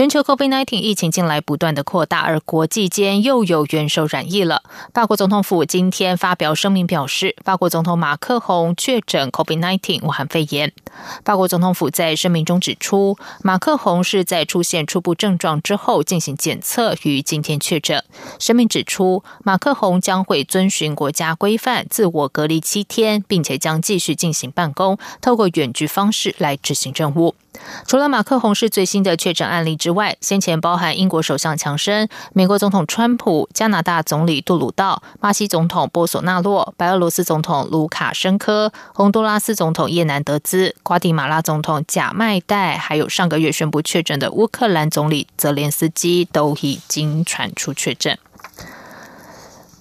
全球 COVID-19 疫情近来不断的扩大，而国际间又有元首染疫了。法国总统府今天发表声明表示，法国总统马克宏确诊 COVID-19 武汉肺炎。法国总统府在声明中指出，马克宏是在出现初步症状之后进行检测，于今天确诊。声明指出，马克宏将会遵循国家规范，自我隔离七天，并且将继续进行办公，透过远距方式来执行任务。除了马克宏是最新的确诊案例之外，先前包含英国首相强生、美国总统川普、加拿大总理杜鲁道、巴西总统波索纳洛、白俄罗斯总统卢卡申科、洪都拉斯总统叶南德兹、瓜地马拉总统贾迈代，还有上个月宣布确诊的乌克兰总理泽连斯基，都已经传出确诊。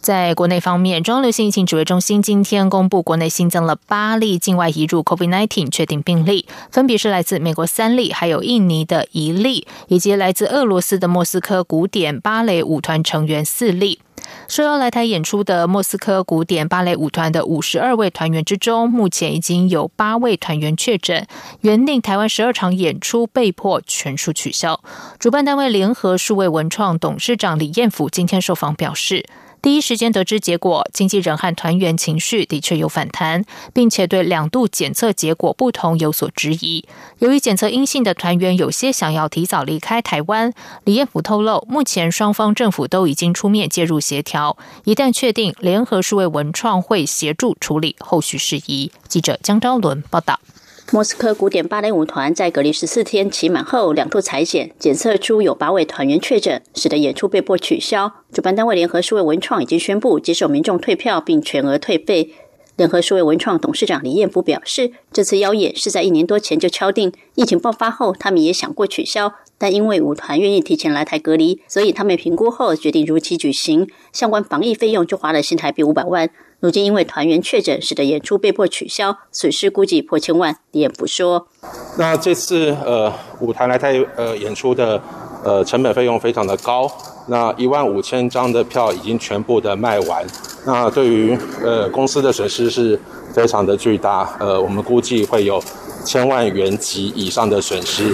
在国内方面，中央流行疫情指挥中心今天公布，国内新增了八例境外移入 COVID-19 确定病例，分别是来自美国三例，还有印尼的一例，以及来自俄罗斯的莫斯科古典芭蕾舞团成员四例。受邀来台演出的莫斯科古典芭蕾舞团的五十二位团员之中，目前已经有八位团员确诊，原定台湾十二场演出被迫全数取消。主办单位联合数位文创董事长李彦甫今天受访表示。第一时间得知结果，经纪人和团员情绪的确有反弹，并且对两度检测结果不同有所质疑。由于检测阴性的团员有些想要提早离开台湾，李彦甫透露，目前双方政府都已经出面介入协调，一旦确定，联合数位文创会协助处理后续事宜。记者江昭伦报道。莫斯科古典芭蕾舞团在隔离十四天期满后，两度裁剪，检测出有八位团员确诊，使得演出被迫取消。主办单位联合数位文创已经宣布接受民众退票，并全额退费。联合数位文创董事长李彦甫表示，这次邀演是在一年多前就敲定，疫情爆发后，他们也想过取消，但因为舞团愿意提前来台隔离，所以他们评估后决定如期举行。相关防疫费用就花了新台币五百万。如今因为团员确诊，使得演出被迫取消，损失估计破千万。李彦甫说：“那这次呃舞台来台呃演出的呃成本费用非常的高，那一万五千张的票已经全部的卖完，那对于呃公司的损失是非常的巨大，呃我们估计会有千万元级以上的损失。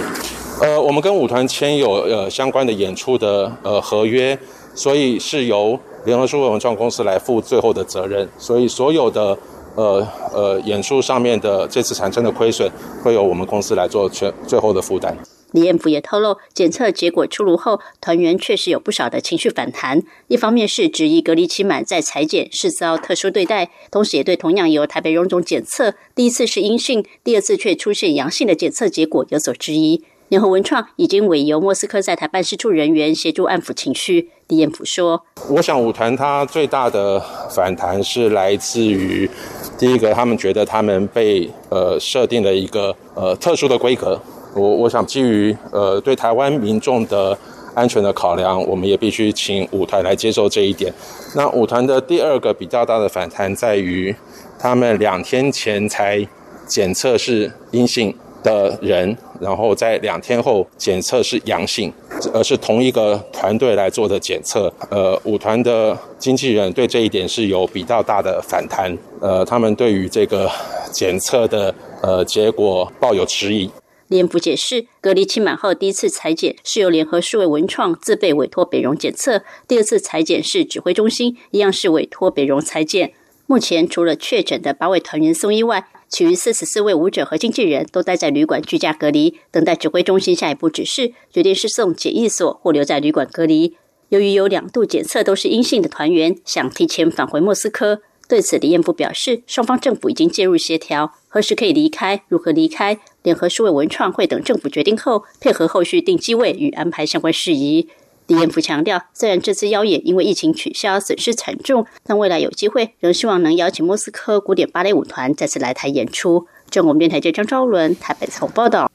呃我们跟舞团签有呃相关的演出的呃合约，所以是由。”联合书文创公司来负最后的责任，所以所有的呃呃演出上面的这次产生的亏损，会由我们公司来做全最后的负担。李彦甫也透露，检测结果出炉后，团员确实有不少的情绪反弹。一方面是质疑隔离期满再裁剪是遭特殊对待，同时也对同样由台北荣总检测第一次是阴性，第二次却出现阳性的检测结果有所质疑。联合文创已经委由莫斯科在台办事处人员协助安抚情绪。李彦甫说：“我想舞团它最大的反弹是来自于第一个，他们觉得他们被呃设定了一个呃特殊的规格。我我想基于呃对台湾民众的安全的考量，我们也必须请舞团来接受这一点。那舞团的第二个比较大的反弹在于，他们两天前才检测是阴性。”的人，然后在两天后检测是阳性，而是同一个团队来做的检测。呃，舞团的经纪人对这一点是有比较大的反弹。呃，他们对于这个检测的呃结果抱有迟疑。联福解释，隔离期满后第一次裁剪是由联合数位文创自备委托北荣检测，第二次裁剪是指挥中心一样是委托北荣裁剪。目前除了确诊的八位团员送医外，其余四十四位舞者和经纪人都待在旅馆居家隔离，等待指挥中心下一步指示，决定是送检疫所或留在旅馆隔离。由于有两度检测都是阴性的团员，想提前返回莫斯科。对此，李彦甫表示，双方政府已经介入协调，何时可以离开、如何离开，联合数位文创会等政府决定后，配合后续订机位与安排相关事宜。李彦甫强调，虽然这次邀演因为疫情取消，损失惨重，但未来有机会，仍希望能邀请莫斯科古典芭蕾舞团再次来台演出。正我们电台记者张昭伦台北采访报道。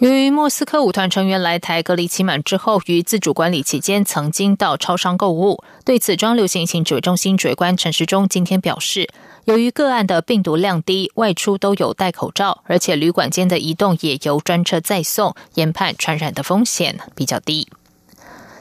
由于莫斯科舞团成员来台隔离期满之后，于自主管理期间曾经到超商购物，对此，中流行疫情指挥中心指挥官陈时中今天表示。由于个案的病毒量低，外出都有戴口罩，而且旅馆间的移动也由专车载送，研判传染的风险比较低。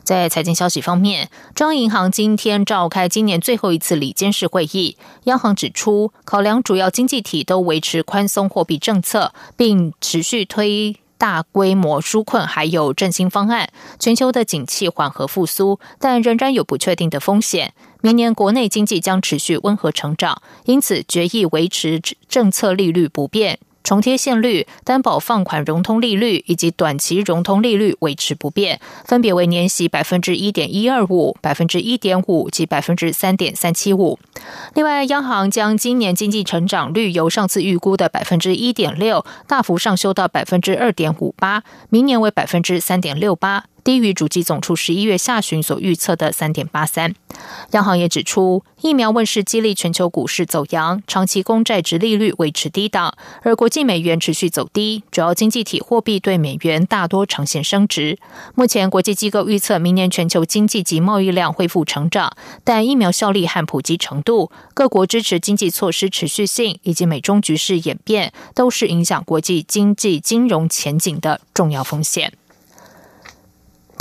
在财经消息方面，中央银行今天召开今年最后一次理监事会议。央行指出，考量主要经济体都维持宽松货币政策，并持续推大规模纾困，还有振兴方案，全球的景气缓和复苏，但仍然有不确定的风险。明年国内经济将持续温和成长，因此决议维持政策利率不变。重贴现率、担保放款融通利率以及短期融通利率维持不变，分别为年息百分之一点一二五、百分之一点五及百分之三点三七五。另外，央行将今年经济成长率由上次预估的百分之一点六大幅上修到百分之二点五八，明年为百分之三点六八。低于主机总处十一月下旬所预测的三点八三。央行也指出，疫苗问世激励全球股市走扬，长期公债值利率维持低档，而国际美元持续走低，主要经济体货币对美元大多呈现升值。目前国际机构预测明年全球经济及贸易量恢复成长，但疫苗效力和普及程度、各国支持经济措施持续性以及美中局势演变，都是影响国际经济金融前景的重要风险。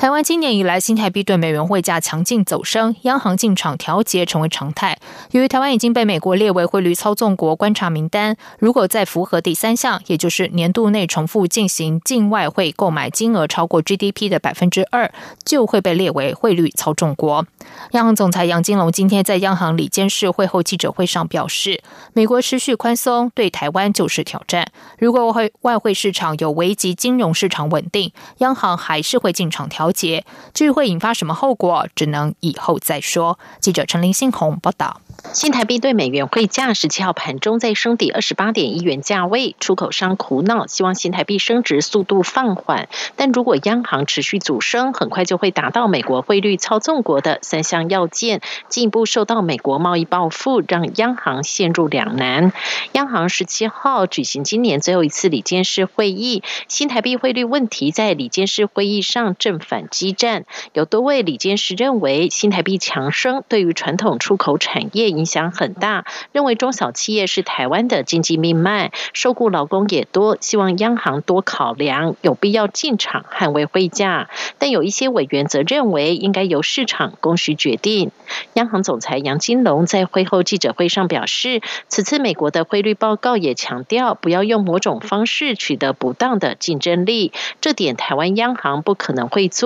台湾今年以来新台币对美元汇价强劲走升，央行进场调节成为常态。由于台湾已经被美国列为汇率操纵国观察名单，如果再符合第三项，也就是年度内重复进行境外汇购买金额超过 GDP 的百分之二，就会被列为汇率操纵国。央行总裁杨金龙今天在央行里监事会后记者会上表示，美国持续宽松对台湾就是挑战。如果外外汇市场有危及金融市场稳定，央行还是会进场调。节，至于会引发什么后果，只能以后再说。记者陈林信宏报道。新台币对美元汇价十七号盘中在升抵二十八点一元价位，出口商苦恼，希望新台币升值速度放缓。但如果央行持续阻升，很快就会达到美国汇率操纵国的三项要件，进一步受到美国贸易报复，让央行陷入两难。央行十七号举行今年最后一次里监事会议，新台币汇率问题在里监事会议上正反击战。有多位理监事认为，新台币强升对于传统出口产业。影响很大，认为中小企业是台湾的经济命脉，受雇劳工也多，希望央行多考量，有必要进场捍卫汇价。但有一些委员则认为，应该由市场供需决定。央行总裁杨金龙在会后记者会上表示，此次美国的汇率报告也强调，不要用某种方式取得不当的竞争力，这点台湾央行不可能会做。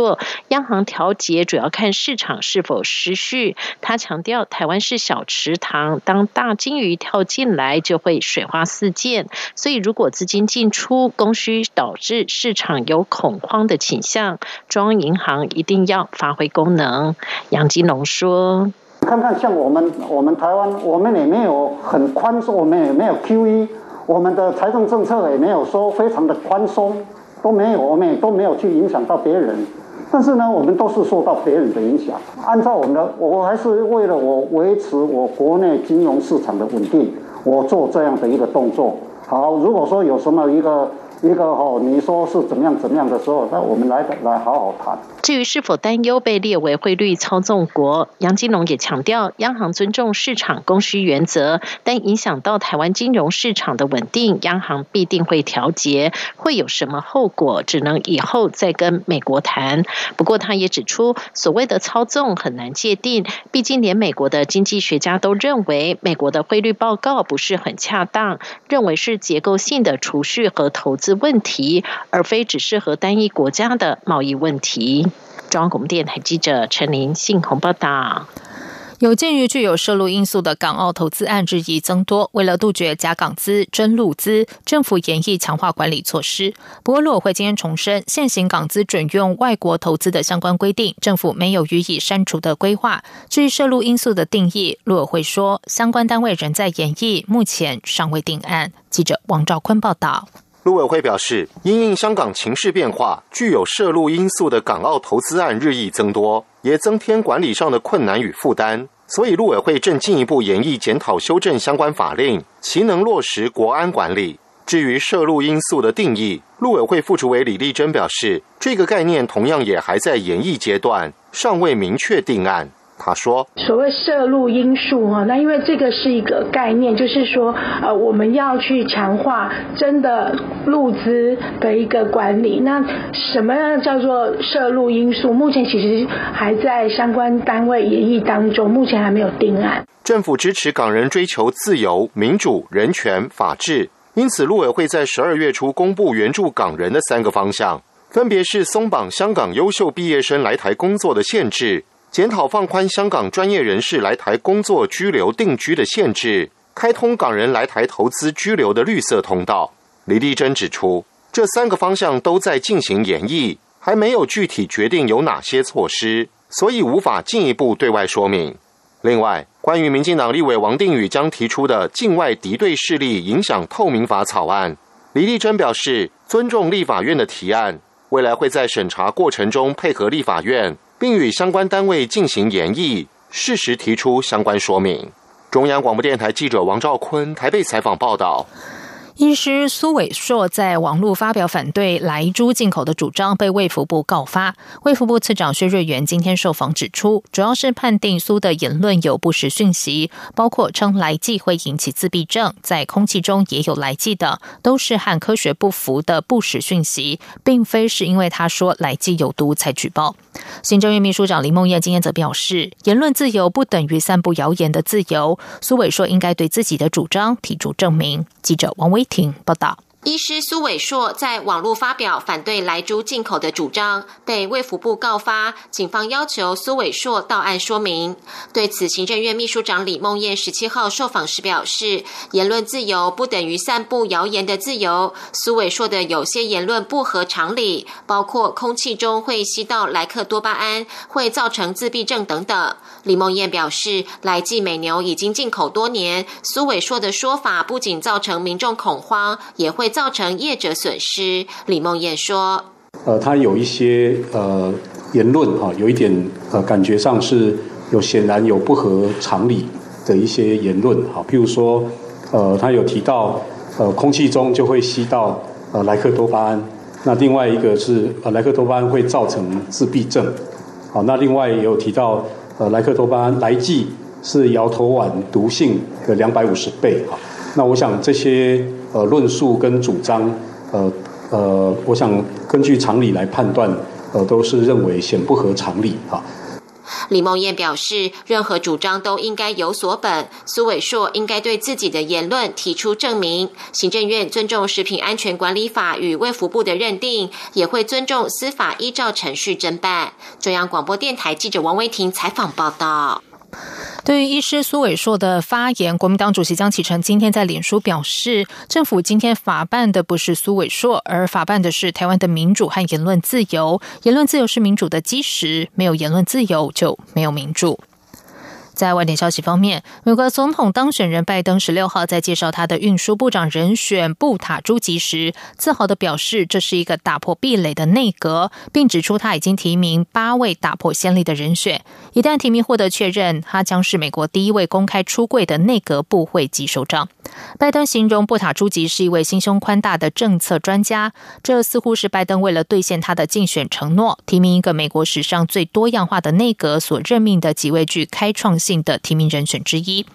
央行调节主要看市场是否失序。他强调，台湾是小。池塘，当大金鱼跳进来，就会水花四溅。所以，如果资金进出供需导致市场有恐慌的倾向，中央银行一定要发挥功能。杨金龙说：“看看像我们，我们台湾，我们也没有很宽松，我们也没有 QE，我们的财政政策也没有说非常的宽松，都没有，我们也都没有去影响到别人。”但是呢，我们都是受到别人的影响。按照我们的，我还是为了我维持我国内金融市场的稳定，我做这样的一个动作。好，如果说有什么一个。一个哦，你说是怎么样怎么样的时候，那我们来来好好谈。至于是否担忧被列为汇率操纵国，杨金龙也强调，央行尊重市场供需原则，但影响到台湾金融市场的稳定，央行必定会调节。会有什么后果，只能以后再跟美国谈。不过他也指出，所谓的操纵很难界定，毕竟连美国的经济学家都认为，美国的汇率报告不是很恰当，认为是结构性的储蓄和投资。问题，而非只适合单一国家的贸易问题。中央广播电台记者陈琳信鸿报道。有鉴于具有涉陆因素的港澳投资案日益增多，为了杜绝假港资、真陆资，政府严议强化管理措施。不过，陆委会今天重申，现行港资准用外国投资的相关规定，政府没有予以删除的规划。至于涉陆因素的定义，陆委会说，相关单位仍在研议，目前尚未定案。记者王兆坤报道。陆委会表示，因应香港情势变化，具有涉陆因素的港澳投资案日益增多，也增添管理上的困难与负担。所以，陆委会正进一步研议检讨修正相关法令，其能落实国安管理。至于涉陆因素的定义，陆委会副主委李丽珍表示，这个概念同样也还在研议阶段，尚未明确定案。他说：“所谓摄入因素哈，那因为这个是一个概念，就是说，呃，我们要去强化真的入资的一个管理。那什么样叫做摄入因素？目前其实还在相关单位研议当中，目前还没有定案。政府支持港人追求自由、民主、人权、法治，因此陆委会在十二月初公布援助港人的三个方向，分别是松绑香港优秀毕业生来台工作的限制。”检讨放宽香港专业人士来台工作、居留、定居的限制，开通港人来台投资、居留的绿色通道。李丽珍指出，这三个方向都在进行研议，还没有具体决定有哪些措施，所以无法进一步对外说明。另外，关于民进党立委王定宇将提出的境外敌对势力影响透明法草案，李丽珍表示尊重立法院的提案，未来会在审查过程中配合立法院。并与相关单位进行研议，适时提出相关说明。中央广播电台记者王兆坤台北采访报道。医师苏伟硕在网络发表反对莱猪进口的主张，被卫福部告发。卫福部次长薛瑞元今天受访指出，主要是判定苏的言论有不实讯息，包括称来剂会引起自闭症，在空气中也有来剂的，都是和科学不符的不实讯息，并非是因为他说来剂有毒才举报。行政院秘书长林梦燕今天则表示，言论自由不等于散布谣言的自由。苏伟说应该对自己的主张提出证明。记者王威。婷报道。医师苏伟硕在网络发表反对来猪进口的主张，被卫福部告发，警方要求苏伟硕到案说明。对此，行政院秘书长李梦燕十七号受访时表示，言论自由不等于散布谣言的自由。苏伟硕的有些言论不合常理，包括空气中会吸到莱克多巴胺，会造成自闭症等等。李梦燕表示，来记美牛已经进口多年，苏伟硕的说法不仅造成民众恐慌，也会。造成业者损失，李梦燕说：“呃，他有一些呃言论哈，有一点呃感觉上是有显然有不合常理的一些言论哈，譬如说呃，他有提到呃空气中就会吸到呃莱克多巴胺，那另外一个是呃莱克多巴胺会造成自闭症，好，那另外也有提到呃莱克多巴胺来剂是摇头丸毒性的两百五十倍。哈，那我想这些。”呃，论述跟主张，呃呃，我想根据常理来判断，呃，都是认为显不合常理啊。李梦燕表示，任何主张都应该有所本，苏伟硕应该对自己的言论提出证明。行政院尊重食品安全管理法与卫福部的认定，也会尊重司法依照程序侦办。中央广播电台记者王威婷采访报道。对于医师苏伟硕的发言，国民党主席江启臣今天在脸书表示，政府今天法办的不是苏伟硕，而法办的是台湾的民主和言论自由。言论自由是民主的基石，没有言论自由就没有民主。在外电消息方面，美国总统当选人拜登十六号在介绍他的运输部长人选布塔朱吉时，自豪地表示这是一个打破壁垒的内阁，并指出他已经提名八位打破先例的人选。一旦提名获得确认，他将是美国第一位公开出柜的内阁部会级首长。拜登形容布塔朱吉是一位心胸宽大的政策专家，这似乎是拜登为了兑现他的竞选承诺，提名一个美国史上最多样化的内阁所任命的几位具开创。性的提名人选之一，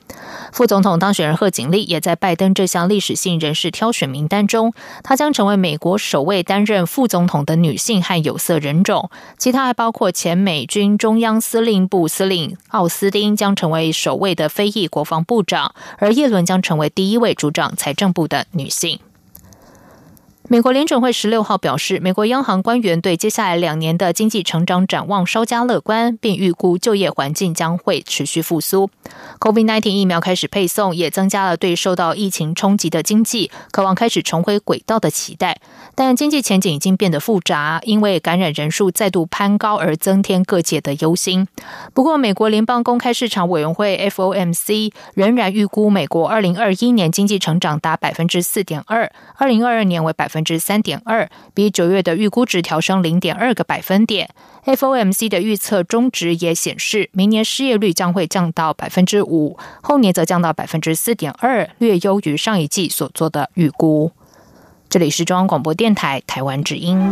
副总统当选人贺锦丽也在拜登这项历史性人士挑选名单中。她将成为美国首位担任副总统的女性和有色人种。其他还包括前美军中央司令部司令奥斯汀将成为首位的非裔国防部长，而叶伦将成为第一一位主掌财政部的女性。美国联准会十六号表示，美国央行官员对接下来两年的经济成长展望稍加乐观，并预估就业环境将会持续复苏。COVID-19 疫苗开始配送，也增加了对受到疫情冲击的经济渴望开始重回轨道的期待。但经济前景已经变得复杂，因为感染人数再度攀高而增添各界的忧心。不过，美国联邦公开市场委员会 FOMC 仍然预估美国二零二一年经济成长达百分之四点二，二零二二年为百分。之三点二，比九月的预估值调升零点二个百分点。FOMC 的预测中值也显示，明年失业率将会降到百分之五，后年则降到百分之四点二，略优于上一季所做的预估。这里是中央广播电台台湾之音。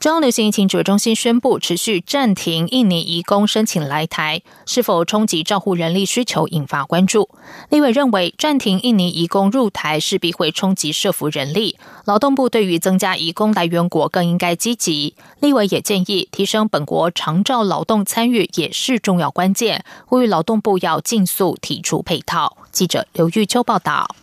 中央流行疫情指挥中心宣布，持续暂停印尼移工申请来台，是否冲击照护人力需求，引发关注。立委认为，暂停印尼移工入台势必会冲击社服人力，劳动部对于增加移工来源国更应该积极。立委也建议，提升本国长照劳动参与也是重要关键，呼吁劳动部要尽速提出配套。记者刘玉秋报道。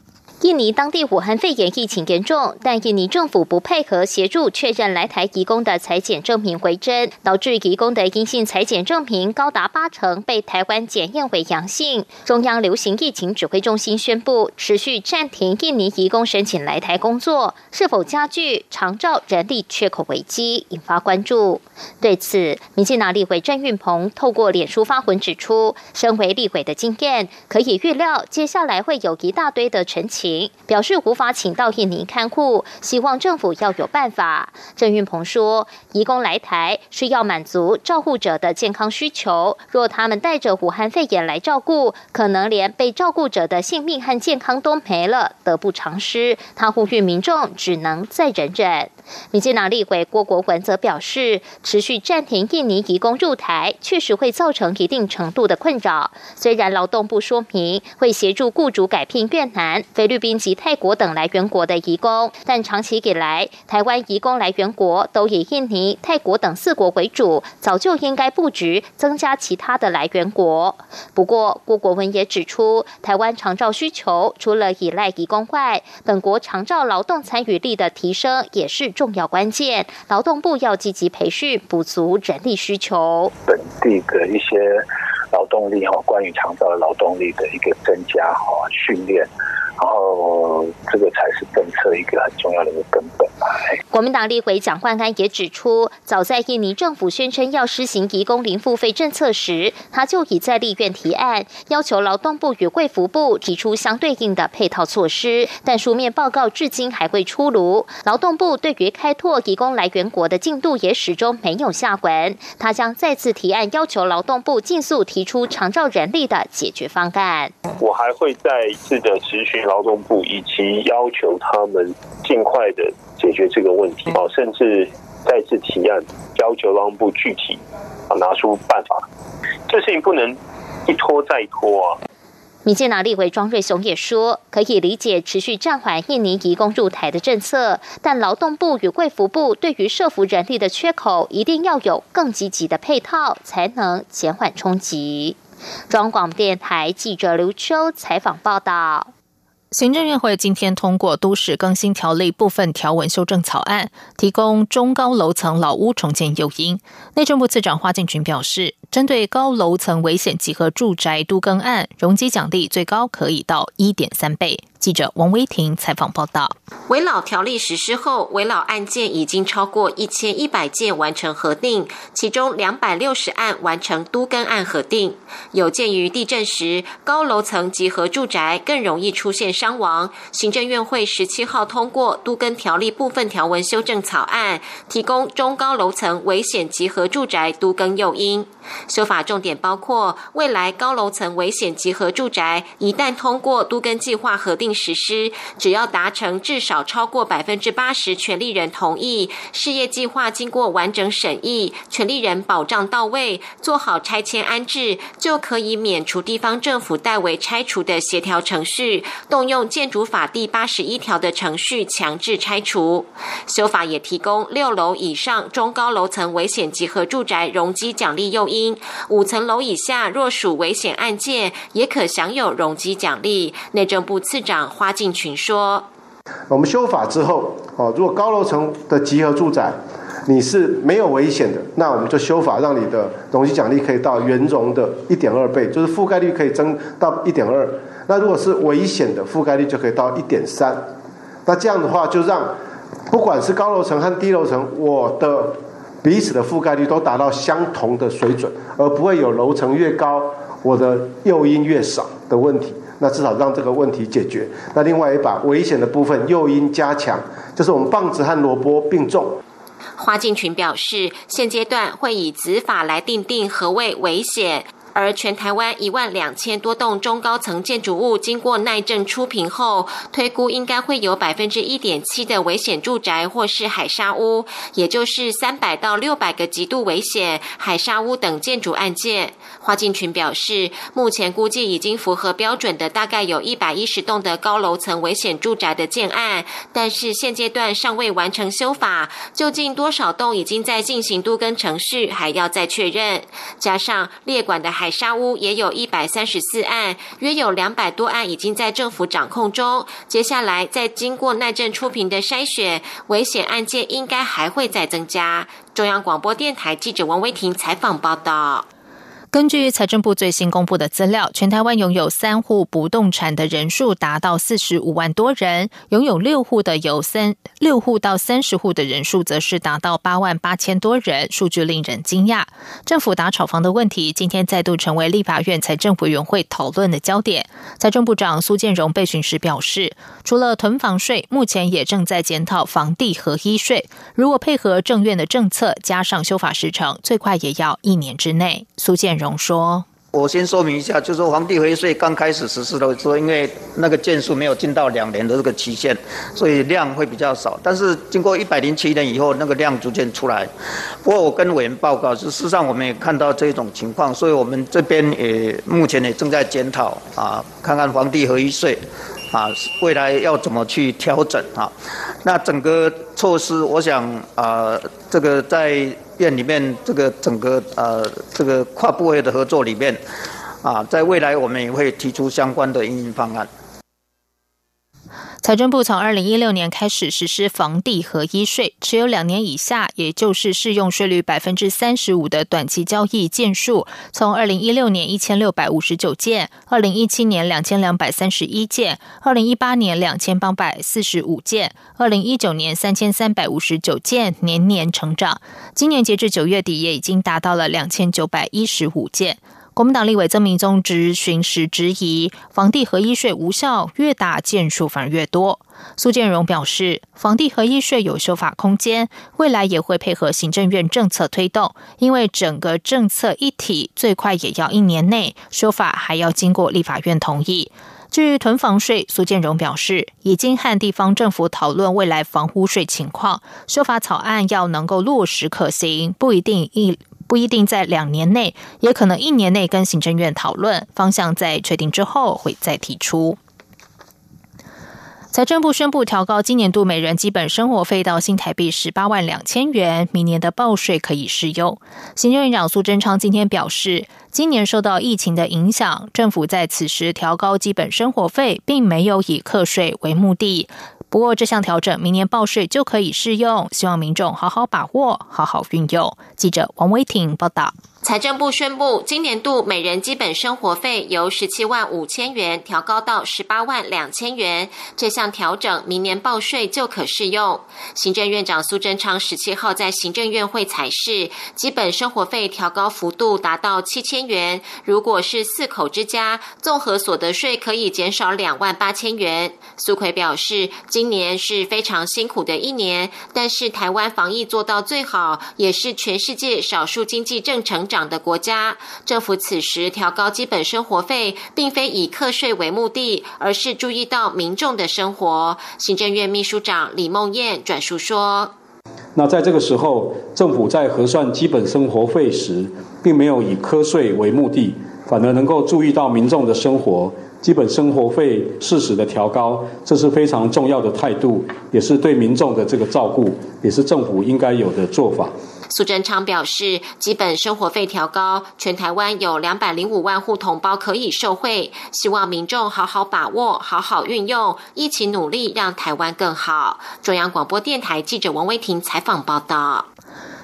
印尼当地武汉肺炎疫情严重，但印尼政府不配合协助确认来台移工的裁检证明为真，导致移工的阴性裁检证明高达八成被台湾检验为阳性。中央流行疫情指挥中心宣布，持续暂停印尼移工申请来台工作，是否加剧长照人力缺口危机，引发关注。对此，民进党立委郑运鹏透过脸书发文指出，身为立委的经验，可以预料接下来会有一大堆的陈情。表示无法请到印尼看护，希望政府要有办法。郑运鹏说，移工来台是要满足照护者的健康需求，若他们带着武汉肺炎来照顾，可能连被照顾者的性命和健康都没了，得不偿失。他呼吁民众只能再忍忍。民进党立委郭国文则表示，持续暂停印尼移工入台，确实会造成一定程度的困扰。虽然劳动部说明会协助雇主改聘越南、菲律宾及泰国等来源国的移工，但长期以来，台湾移工来源国都以印尼、泰国等四国为主，早就应该布局增加其他的来源国。不过，郭国文也指出，台湾长照需求除了依赖移工外，本国长照劳动参与力的提升也是。重要关键，劳动部要积极培训，补足人力需求。本地的一些劳动力哈，关于长照的劳动力的一个增加哈，训练。然后，这个才是政策一个很重要的一个根本国民党立委蒋焕安也指出，早在印尼政府宣称要施行移工零付费政策时，他就已在立院提案，要求劳动部与贵服部提出相对应的配套措施。但书面报告至今还未出炉，劳动部对于开拓移工来源国的进度也始终没有下文。他将再次提案，要求劳动部尽速提出长照人力的解决方案。我还会再一次的持续。劳动部以及要求他们尽快的解决这个问题哦，甚至再次提案要求劳动部具体啊拿出办法，这事情不能一拖再拖啊。民进党立委庄瑞雄也说，可以理解持续暂缓印尼移工入台的政策，但劳动部与贵服部对于社服人力的缺口，一定要有更积极的配套，才能减缓冲击。中广电台记者刘秋采访报道。行政院会今天通过《都市更新条例》部分条文修正草案，提供中高楼层老屋重建诱因。内政部次长花敬群表示，针对高楼层危险集合住宅都更案，容积奖励最高可以到一点三倍。记者王威婷采访报道：围老条例实施后，围老案件已经超过一千一百件完成核定，其中两百六十案完成都更案核定。有鉴于地震时高楼层集合住宅更容易出现伤亡，行政院会十七号通过都更条例部分条文修正草案，提供中高楼层危险集合住宅都更诱因。修法重点包括，未来高楼层危险集合住宅一旦通过都更计划核定。实施，只要达成至少超过百分之八十权利人同意，事业计划经过完整审议，权利人保障到位，做好拆迁安置，就可以免除地方政府代为拆除的协调程序，动用建筑法第八十一条的程序强制拆除。修法也提供六楼以上中高楼层危险集合住宅容积奖励诱因，五层楼以下若属危险案件，也可享有容积奖励。内政部次长。花敬群说：“我们修法之后，哦，如果高楼层的集合住宅你是没有危险的，那我们就修法，让你的容积奖励可以到原容的一点二倍，就是覆盖率可以增到一点二。那如果是危险的，覆盖率就可以到一点三。那这样的话，就让不管是高楼层和低楼层，我的彼此的覆盖率都达到相同的水准，而不会有楼层越高，我的诱因越少的问题。”那至少让这个问题解决。那另外一把危险的部分又因加强，就是我们棒子和萝卜并重。花敬群表示，现阶段会以执法来定定何谓危险。而全台湾一万两千多栋中高层建筑物，经过耐震出评后，推估应该会有百分之一点七的危险住宅或是海沙屋，也就是三百到六百个极度危险海沙屋等建筑案件。花敬群表示，目前估计已经符合标准的大概有一百一十栋的高楼层危险住宅的建案，但是现阶段尚未完成修法，究竟多少栋已经在进行都跟程序，还要再确认。加上列管的。海沙屋也有一百三十四案，约有两百多案已经在政府掌控中。接下来再经过耐震出评的筛选，危险案件应该还会再增加。中央广播电台记者王威婷采访报道。根据财政部最新公布的资料，全台湾拥有三户不动产的人数达到四十五万多人，拥有六户的有三六户到三十户的人数则是达到八万八千多人，数据令人惊讶。政府打炒房的问题，今天再度成为立法院财政委员会讨论的焦点。财政部长苏建荣被询时表示，除了囤房税，目前也正在检讨房地合一税。如果配合政院的政策，加上修法时程，最快也要一年之内。苏建。容说：“我先说明一下，就是说房地一税刚开始实施的时候，因为那个件数没有进到两年的这个期限，所以量会比较少。但是经过一百零七年以后，那个量逐渐出来。不过我跟委员报告，事实上我们也看到这种情况，所以我们这边也目前也正在检讨啊，看看房地合一税啊，未来要怎么去调整啊。那整个措施，我想啊，这个在。”院里面这个整个呃这个跨部位的合作里面，啊，在未来我们也会提出相关的运营方案。财政部从二零一六年开始实施房地合一税，持有两年以下，也就是适用税率百分之三十五的短期交易件数，从二零一六年一千六百五十九件，二零一七年两千两百三十一件，二零一八年两千八百四十五件，二零一九年三千三百五十九件，年年成长。今年截至九月底，也已经达到了两千九百一十五件。国民党立委曾明宗质询时质疑房地合一税无效，越大件数反而越多。苏建荣表示，房地合一税有修法空间，未来也会配合行政院政策推动，因为整个政策一体，最快也要一年内修法，还要经过立法院同意。至于囤房税，苏建荣表示，已经和地方政府讨论未来房屋税情况，修法草案要能够落实可行，不一定一。不一定在两年内，也可能一年内跟行政院讨论方向，在确定之后会再提出。财政部宣布调高今年度每人基本生活费到新台币十八万两千元，明年的报税可以适用。行政院长苏贞昌今天表示，今年受到疫情的影响，政府在此时调高基本生活费，并没有以课税为目的。不过，这项调整明年报税就可以适用，希望民众好好把握，好好运用。记者王威婷报道。财政部宣布，今年度每人基本生活费由十七万五千元调高到十八万两千元。这项调整明年报税就可适用。行政院长苏贞昌十七号在行政院会采示，基本生活费调高幅度达到七千元。如果是四口之家，综合所得税可以减少两万八千元。苏奎表示，今年是非常辛苦的一年，但是台湾防疫做到最好，也是全世界少数经济正成。长的国家政府此时调高基本生活费，并非以课税为目的，而是注意到民众的生活。行政院秘书长李梦燕转述说：“那在这个时候，政府在核算基本生活费时，并没有以课税为目的，反而能够注意到民众的生活，基本生活费适时的调高，这是非常重要的态度，也是对民众的这个照顾，也是政府应该有的做法。”苏贞昌表示，基本生活费调高，全台湾有两百零五万户同胞可以受惠，希望民众好好把握，好好运用，一起努力，让台湾更好。中央广播电台记者王威婷采访报道。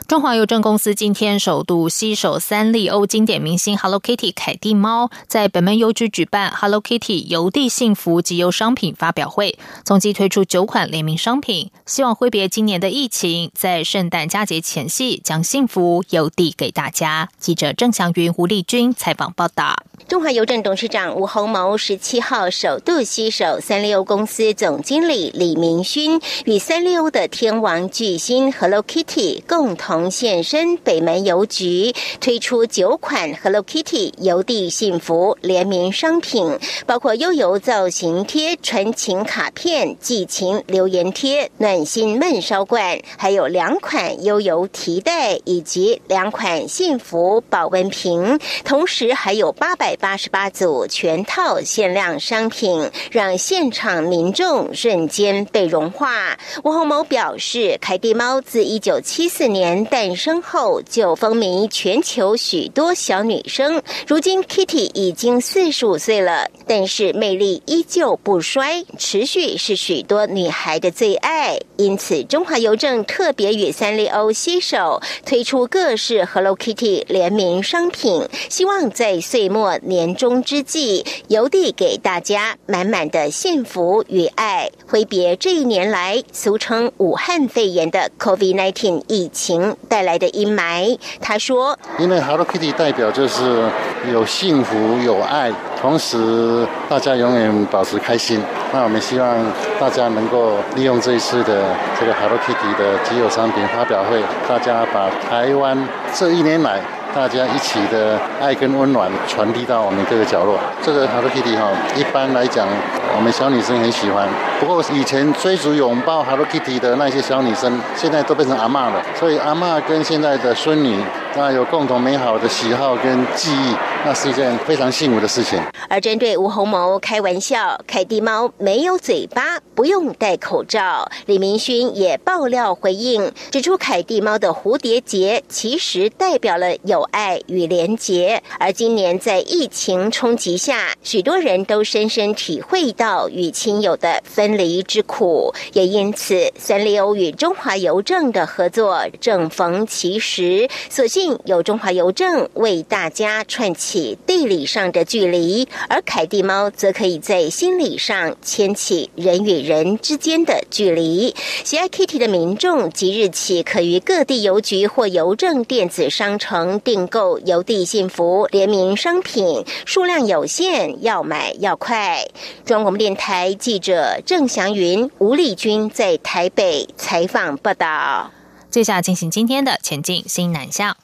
中华邮政公司今天首度携手三丽鸥经典明星 Hello Kitty 凯蒂猫，在北门邮局举办 Hello Kitty 邮递幸福集邮商品发表会，总计推出九款联名商品，希望挥别今年的疫情，在圣诞佳节前夕将幸福邮递给大家。记者郑祥云、胡丽君采访报道。中华邮政董事长吴鸿谋十七号首度携手三丽鸥公司总经理李明勋，与三丽鸥的天王巨星 Hello Kitty 共同现身北门邮局，推出九款 Hello Kitty 邮递幸福联名商品，包括悠游造型贴、传情卡片、寄情留言贴、暖心闷烧罐，还有两款悠游提袋以及两款幸福保温瓶，同时还有八百。八十八组全套限量商品，让现场民众瞬间被融化。吴洪谋表示，凯蒂猫自一九七四年诞生后就风靡全球许多小女生，如今 Kitty 已经四十五岁了，但是魅力依旧不衰，持续是许多女孩的最爱。因此，中华邮政特别与三丽鸥携手，推出各式 Hello Kitty 联名商品，希望在岁末。年终之际，邮递给大家满满的幸福与爱，挥别这一年来俗称武汉肺炎的 COVID-19 疫情带来的阴霾。他说：“因为 Hello Kitty 代表就是有幸福有爱，同时大家永远保持开心。那我们希望大家能够利用这一次的这个 Hello Kitty 的集邮商品发表会，大家把台湾这一年来。”大家一起的爱跟温暖传递到我们各个角落。这个 Hello Kitty 哈，一般来讲，我们小女生很喜欢。不过以前追逐拥抱 Hello Kitty 的那些小女生，现在都变成阿妈了。所以阿妈跟现在的孙女。那有共同美好的喜好跟记忆，那是一件非常幸福的事情。而针对吴鸿谋开玩笑，凯蒂猫没有嘴巴，不用戴口罩。李明勋也爆料回应，指出凯蒂猫的蝴蝶结其实代表了友爱与连结。而今年在疫情冲击下，许多人都深深体会到与亲友的分离之苦，也因此三丽鸥与中华邮政的合作正逢其时，所幸。有中华邮政为大家串起地理上的距离，而凯蒂猫则可以在心理上牵起人与人之间的距离。喜爱 Kitty 的民众即日起可于各地邮局或邮政电子商城订购邮递幸福联名商品，数量有限，要买要快。中广电台记者郑祥云、吴丽君在台北采访报道。接下来进行今天的前进新南向。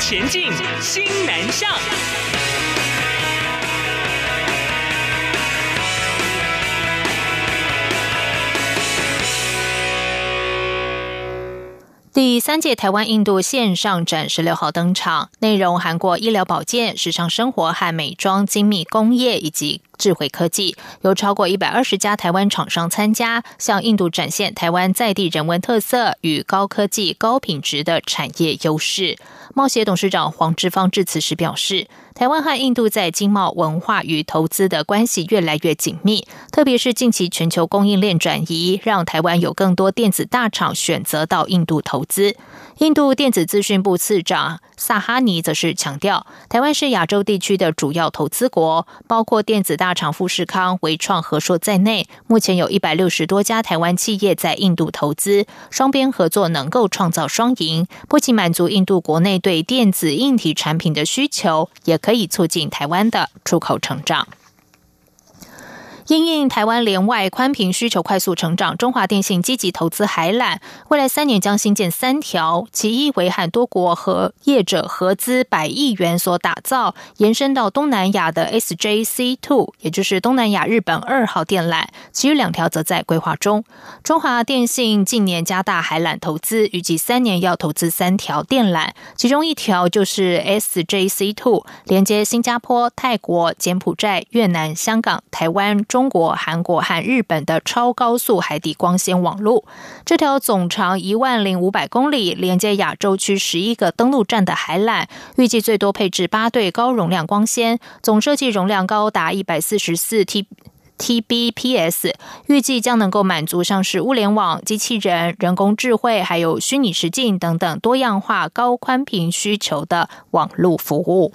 前进新南向。第三届台湾印度线上展十六号登场，内容涵盖医疗保健、时尚生活和美妆、精密工业以及。智慧科技有超过一百二十家台湾厂商参加，向印度展现台湾在地人文特色与高科技、高品质的产业优势。贸协董事长黄志芳致辞时表示，台湾和印度在经贸、文化与投资的关系越来越紧密，特别是近期全球供应链转移，让台湾有更多电子大厂选择到印度投资。印度电子资讯部次长萨哈尼则是强调，台湾是亚洲地区的主要投资国，包括电子大厂富士康、微创、和硕在内，目前有一百六十多家台湾企业在印度投资，双边合作能够创造双赢，不仅满足印度国内对电子硬体产品的需求，也可以促进台湾的出口成长。因应台湾连外宽频需求快速成长，中华电信积极投资海缆，未来三年将新建三条，其一为和多国和业者合资百亿元所打造，延伸到东南亚的 SJC Two，也就是东南亚日本二号电缆，其余两条则在规划中。中华电信近年加大海缆投资，预计三年要投资三条电缆，其中一条就是 SJC Two，连接新加坡、泰国、柬埔寨、越南、香港、台湾中。中国、韩国和日本的超高速海底光纤网络，这条总长一万零五百公里、连接亚洲区十一个登陆站的海缆，预计最多配置八对高容量光纤，总设计容量高达一百四十四 T Tbps，预计将能够满足像是物联网、机器人、人工智慧，还有虚拟实境等等多样化高宽频需求的网络服务。